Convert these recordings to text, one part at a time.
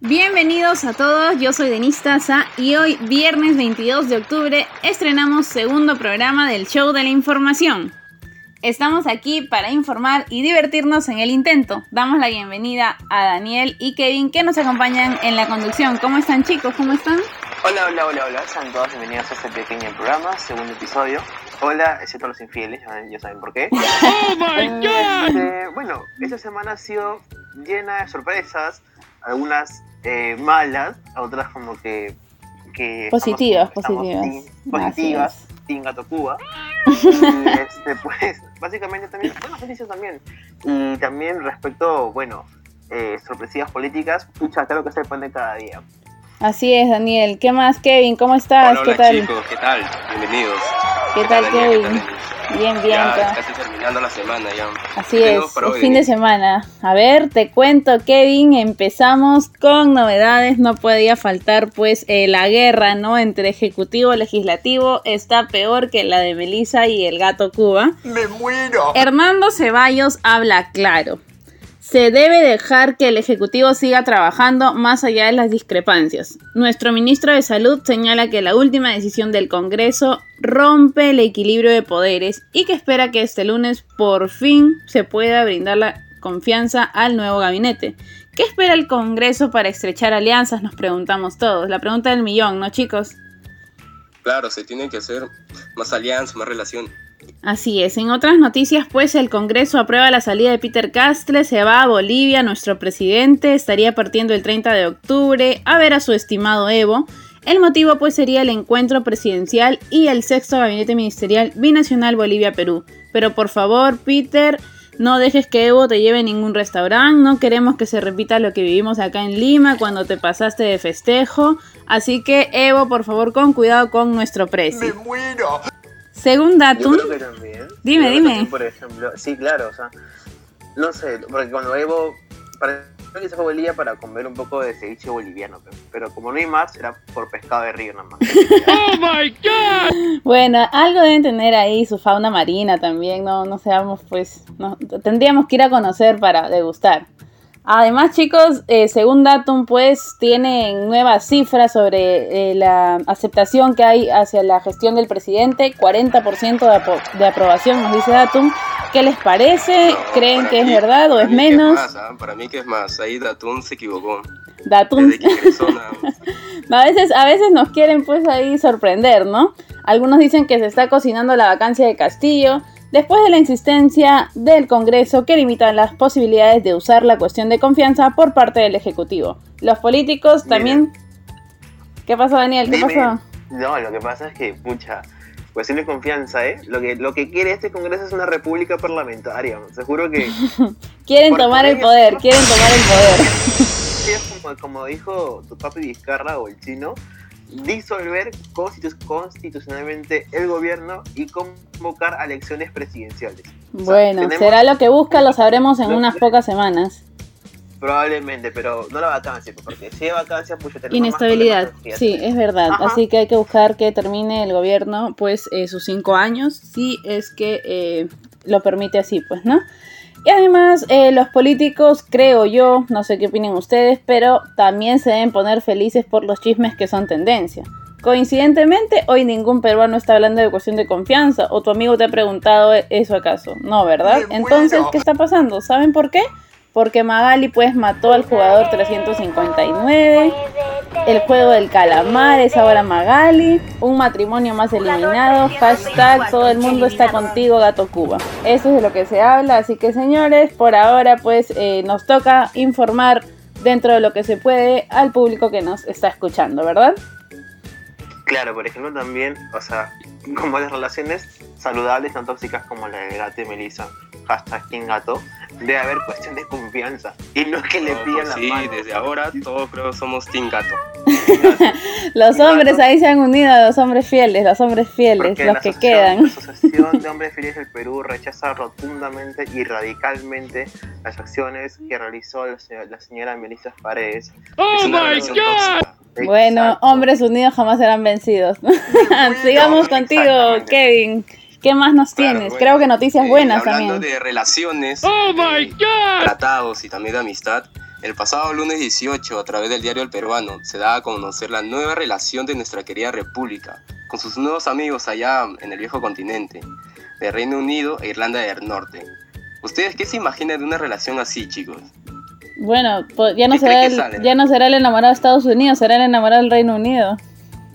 Bienvenidos a todos, yo soy Denise Taza y hoy, viernes 22 de octubre, estrenamos segundo programa del Show de la Información. Estamos aquí para informar y divertirnos en el intento. Damos la bienvenida a Daniel y Kevin que nos acompañan en la conducción. ¿Cómo están chicos? ¿Cómo están? Hola, hola, hola, hola. Sean todos bienvenidos a este pequeño programa, segundo episodio. Hola, excepto los infieles, ya saben por qué. ¡Oh, my God! Este, bueno, esta semana ha sido llena de sorpresas, algunas eh, malas, otras como que... que positivas, positivas. positivas, Team Gato Cuba. y este, pues, básicamente también, buenas noticias también. Y también respecto, bueno, eh, sorpresivas políticas, pucha, claro que se de cada día. Así es, Daniel. ¿Qué más, Kevin? ¿Cómo estás? ¿Qué tal? chicos, ¿qué tal? Bienvenidos. ¿Qué tal, Kevin? Bien, bien. Ya, casi terminando la semana ya. Así es, el fin de semana. A ver, te cuento, Kevin, empezamos con novedades. No podía faltar, pues, eh, la guerra, ¿no? Entre ejecutivo y legislativo está peor que la de Melissa y el gato Cuba. ¡Me muero! Hernando Ceballos habla claro. Se debe dejar que el Ejecutivo siga trabajando más allá de las discrepancias. Nuestro ministro de Salud señala que la última decisión del Congreso rompe el equilibrio de poderes y que espera que este lunes por fin se pueda brindar la confianza al nuevo gabinete. ¿Qué espera el Congreso para estrechar alianzas? Nos preguntamos todos. La pregunta del millón, ¿no chicos? Claro, se tienen que hacer más alianzas, más relación. Así es. En otras noticias, pues el Congreso aprueba la salida de Peter Castle, se va a Bolivia, nuestro presidente estaría partiendo el 30 de octubre a ver a su estimado Evo. El motivo pues sería el encuentro presidencial y el sexto gabinete ministerial binacional Bolivia-Perú. Pero por favor, Peter, no dejes que Evo te lleve a ningún restaurante, no queremos que se repita lo que vivimos acá en Lima cuando te pasaste de festejo. Así que Evo, por favor, con cuidado con nuestro precio. Según Datum. Yo creo que también. Dime, dime. por ejemplo, sí, claro, o sea, no sé, porque cuando Evo. Para, que se fue a Bolivia para comer un poco de ceviche boliviano, pero, como no hay más, era por pescado de río nada más. ¡Oh my god! Bueno, algo deben tener ahí su fauna marina también, no, no seamos pues. No, tendríamos que ir a conocer para degustar. Además, chicos, eh, según Datum, pues tienen nuevas cifras sobre eh, la aceptación que hay hacia la gestión del presidente, 40% de, de, aprobación, nos dice Datum. ¿Qué les parece? ¿Creen que es verdad o es menos? ¿ah? Para mí que es más, ahí Datum se equivocó. Datum. a veces, a veces nos quieren pues ahí sorprender, ¿no? Algunos dicen que se está cocinando la vacancia de Castillo después de la insistencia del Congreso que limita las posibilidades de usar la cuestión de confianza por parte del Ejecutivo. Los políticos también... ¿Qué pasó, Daniel? ¿Qué pasó? No, lo que pasa es que, pucha, cuestión de confianza, ¿eh? Lo que, lo que quiere este Congreso es una república parlamentaria. Seguro que... quieren tomar el poder, quieren tomar el poder. como, como dijo tu papi Vizcarra o el chino, disolver constitucionalmente el gobierno y convocar a elecciones presidenciales. Bueno, será lo que busca, lo sabremos en unas pocas semanas. Probablemente, pero no la vacancia, porque si hay vacancia, pues tenemos Inestabilidad, sí, es verdad. Así que hay que buscar que termine el gobierno, pues, eh, sus cinco años, si es que eh, lo permite así, pues, ¿no? Y además, eh, los políticos, creo yo, no sé qué opinen ustedes, pero también se deben poner felices por los chismes que son tendencia. Coincidentemente, hoy ningún peruano está hablando de cuestión de confianza, o tu amigo te ha preguntado eso acaso. No, ¿verdad? Entonces, ¿qué está pasando? ¿Saben por qué? porque Magali pues mató al jugador 359. El juego del calamar es ahora Magali. Un matrimonio más eliminado. Hashtag todo el mundo está contigo, Gato Cuba. Eso es de lo que se habla. Así que señores, por ahora pues eh, nos toca informar dentro de lo que se puede al público que nos está escuchando, ¿verdad? Claro, por ejemplo también, o sea, como las relaciones saludables, tan tóxicas como la de Gato y Melissa, hashtag King Gato, debe haber cuestión de confianza. Y no es que le pidan sí, la Sí, desde ahora todos creo somos Team Gato. los hombres ahí se han unido, los hombres fieles, los hombres fieles, los que quedan. La Asociación de Hombres Fieles del Perú rechaza rotundamente y radicalmente las acciones que realizó la señora, Melissa Paredes. ¡Oh, my God! Bueno, hombres unidos jamás serán vencidos. Sigamos contigo, Kevin. ¿Qué más nos tienes? Creo que noticias eh, buenas hablando también. de relaciones, Oh my eh, God. tratados y también de amistad, el pasado lunes 18, a través del diario El Peruano, se daba a conocer la nueva relación de nuestra querida república, con sus nuevos amigos allá en el viejo continente, de Reino Unido e Irlanda del Norte. ¿Ustedes qué se imaginan de una relación así, chicos? Bueno, pues ya no, ¿Qué será el, ya no será el enamorado de Estados Unidos, será el enamorado del Reino Unido.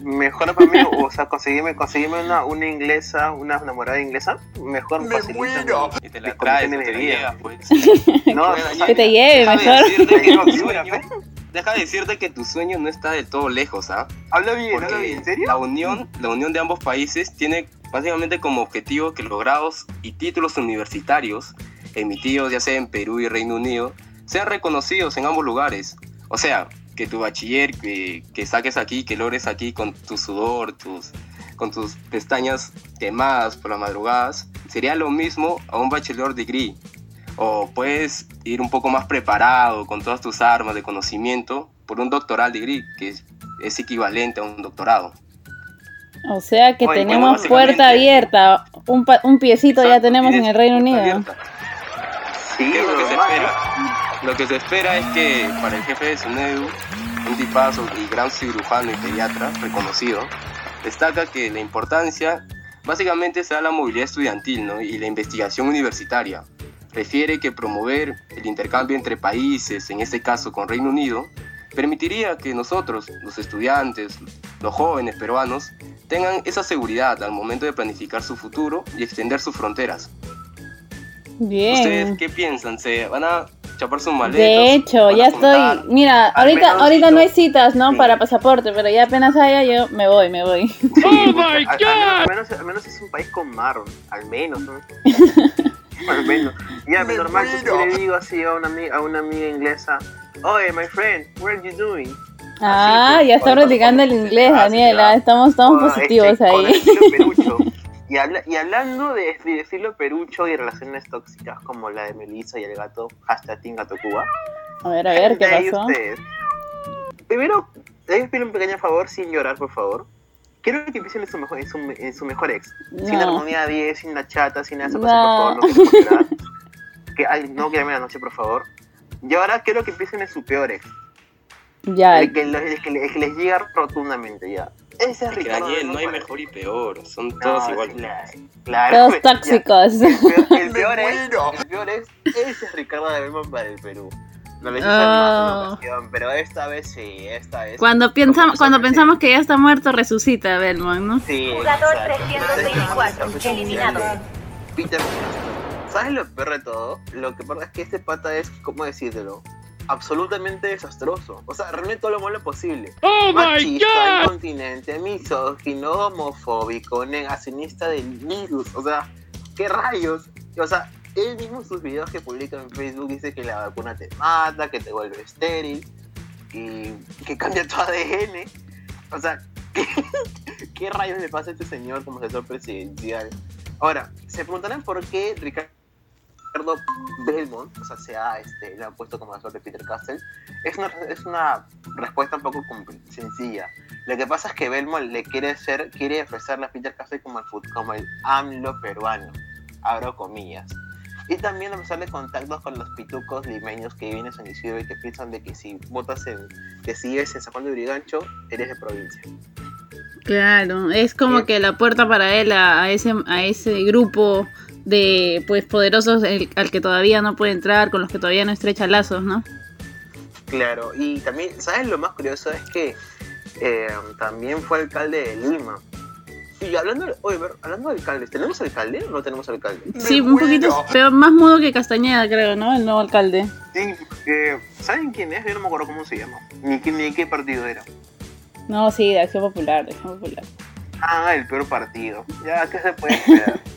Mejor para mí, o sea, conseguirme, conseguirme una, una inglesa, una enamorada inglesa, mejor Me muero. ¿no? Y te la traes, te vida. llevas, pues. No, Bueno, o ya- sea, Que te lleve mejor. que deja de decirte que tu sueño no está de todo lejos, ¿ah? Habla bien, habla Porque bien, ¿en serio? la unión, la unión de ambos países tiene básicamente como objetivo que los grados y títulos universitarios emitidos ya sea en Perú y Reino Unido sean reconocidos en ambos lugares. O sea, que tu bachiller que, que saques aquí, que logres aquí con tu sudor, tus, con tus pestañas quemadas por las madrugadas, sería lo mismo a un bachelor degree. O puedes ir un poco más preparado con todas tus armas de conocimiento por un doctoral degree, que es, es equivalente a un doctorado. O sea que tenemos bueno, puerta abierta, un, pa- un piecito ya tenemos en el Reino Unido. abierta. Sí, ¿Qué es lo que se espera? Lo que se espera es que para el jefe de SUNEDU, un tipazo y gran cirujano y pediatra reconocido, destaca que la importancia básicamente se da la movilidad estudiantil ¿no? y la investigación universitaria. Refiere que promover el intercambio entre países, en este caso con Reino Unido, permitiría que nosotros, los estudiantes, los jóvenes peruanos, tengan esa seguridad al momento de planificar su futuro y extender sus fronteras. ¿Ustedes Bien. qué piensan? ¿Se van a chapar sus maletas? De hecho, ¿Van a ya juntar? estoy. Mira, ahorita, ahorita no hay citas, ¿no? Sí. Para pasaporte, pero ya apenas haya, yo me voy, me voy. Oh my Al, al menos, God. al, menos, al menos es un país con mar, al menos, ¿no? al menos. Ya, Me normal, yo le digo así a una, amiga, a una amiga inglesa, Oye, my friend, what are you doing? Ah, pues, ya está practicando el con- inglés, ah, Daniela. Estamos, estamos Con, positivos este, Con ahí. perucho. Y, habla- y hablando de, de estilo perucho y relaciones tóxicas como la de Melissa y el gato, hashtag Team Gato Cuba. A ver, a ver, ¿qué pasó? ustedes. Primero, les pido un pequeño favor sin llorar, por favor. Quiero que empiecen en su mejor, en su, en su mejor ex. Sin No. armonía 10, sin la chata, sin eso, No. por favor, no. Que, ay, no quieran la noche, por favor. Y ahora quiero que empiecen en su peor ex. Ya, El que, el el que les llega rotundamente ya. Ese es Que Ricardo. Daniel, no hay mejor y peor, son No, todos iguales. Claro, claro. todos Ya. tóxicos. El peor, el peor Me es, el peor es, ese es Ricardo de Belmont para el Perú. No le Oh. más ocasión, pero esta vez sí, esta vez. Cuando cuando pensamos que ya está muerto, resucita Belmont, ¿no? Sí, Jugador exacto. 324, Entonces, eliminado. Peter, ¿sabes lo peor de todo? Lo que pasa es que este pata es, ¿cómo decírtelo? Absolutamente desastroso. O sea, realmente todo lo malo posible. Oh Machista, incontinente, misógino, homofóbico, negacionista del virus. O sea, ¿qué rayos? O sea, él mismo en sus videos que publica en Facebook dice que la vacuna te mata, que te vuelve estéril, y que cambia tu ADN. O sea, ¿qué, qué rayos le pasa a este señor como asesor presidencial? Ahora, se preguntarán por qué Ricardo Belmont, o sea, se ha, este, le ha puesto como asesor de Peter Castle. Es una, es una respuesta un poco sencilla. Lo que pasa es que Belmont le quiere ser, quiere ofrecerle a Peter Castle como el, como el AMLO peruano, abro comillas. Y también ofrecerle contactos con los pitucos limeños que viven en San Isidro y que piensan de que si votas en, que si vives en San Juan de Urigancho, eres de provincia. Claro, es como Bien. que la puerta para él a, a ese a ese grupo de pues poderosos el- al que todavía no puede entrar, con los que todavía no estrecha lazos, ¿no? Claro, y también, ¿sabes lo más curioso? Es que eh, también fue alcalde de Lima. Y hablando, de- oye, hablando de alcaldes, ¿tenemos alcalde o no tenemos alcalde? Sí, un poquito peor, más mudo que Castañeda, creo, ¿no? El nuevo alcalde. Sí, eh, ¿saben quién es? Yo no me acuerdo cómo se llama, ni, qué- ni qué partido era. No, sí, de Acción Popular, de Acción Popular. Ah, el peor partido. Ya, ¿qué se puede esperar?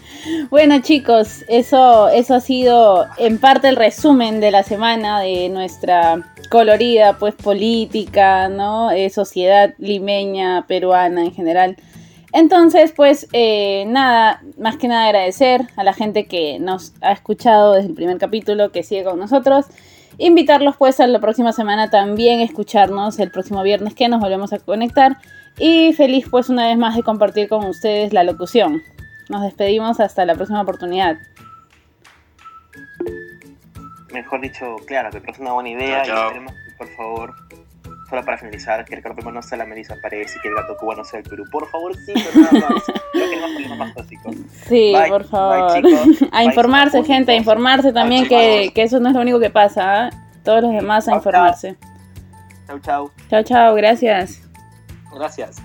Bueno chicos, eso, eso ha sido en parte el resumen de la semana de nuestra colorida pues política, ¿no? Eh, sociedad limeña, peruana en general. Entonces, pues eh, nada, más que nada agradecer a la gente que nos ha escuchado desde el primer capítulo, que sigue con nosotros. Invitarlos pues a la próxima semana también a escucharnos el próximo viernes que nos volvemos a conectar. Y feliz pues una vez más de compartir con ustedes la locución. Nos despedimos hasta la próxima oportunidad. Mejor dicho, claro, me parece una buena idea. Chao, chao. Y esperemos que, por favor, solo para finalizar, que el Carlos no sea la Melissa Paredes y que el gato cubano sea el Perú. Por favor, sí, pero nada más. Creo que no problemas más. Sí, Bye, por bye, favor. chicos. a Bye, informarse, chicos. gente, a informarse también Bye, que, que eso no es lo único que pasa. ¿ah? Todos los demás a Chao, chao. informarse. Chau, chau. Chao, chao, gracias. Gracias.